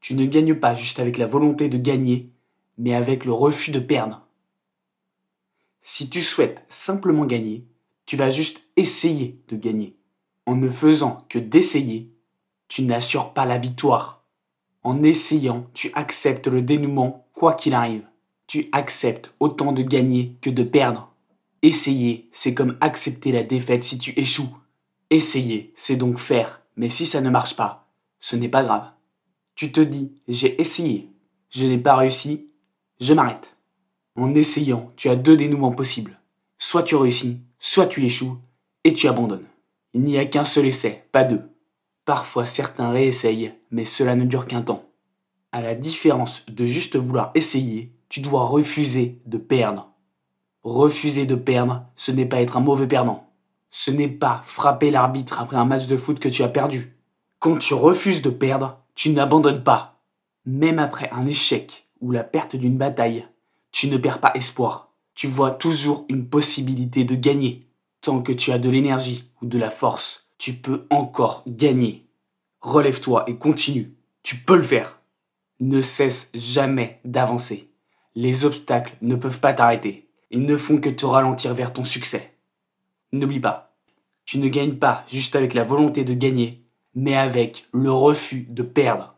Tu ne gagnes pas juste avec la volonté de gagner, mais avec le refus de perdre. Si tu souhaites simplement gagner, tu vas juste essayer de gagner. En ne faisant que d'essayer, tu n'assures pas la victoire. En essayant, tu acceptes le dénouement quoi qu'il arrive. Tu acceptes autant de gagner que de perdre. Essayer, c'est comme accepter la défaite si tu échoues. Essayer, c'est donc faire, mais si ça ne marche pas, ce n'est pas grave. Tu te dis, j'ai essayé, je n'ai pas réussi, je m'arrête. En essayant, tu as deux dénouements possibles. Soit tu réussis, soit tu échoues, et tu abandonnes. Il n'y a qu'un seul essai, pas deux. Parfois certains réessayent, mais cela ne dure qu'un temps. À la différence de juste vouloir essayer, tu dois refuser de perdre. Refuser de perdre, ce n'est pas être un mauvais perdant. Ce n'est pas frapper l'arbitre après un match de foot que tu as perdu. Quand tu refuses de perdre, tu n'abandonnes pas. Même après un échec ou la perte d'une bataille, tu ne perds pas espoir. Tu vois toujours une possibilité de gagner. Tant que tu as de l'énergie ou de la force, tu peux encore gagner. Relève-toi et continue. Tu peux le faire. Ne cesse jamais d'avancer. Les obstacles ne peuvent pas t'arrêter. Ils ne font que te ralentir vers ton succès. N'oublie pas, tu ne gagnes pas juste avec la volonté de gagner, mais avec le refus de perdre.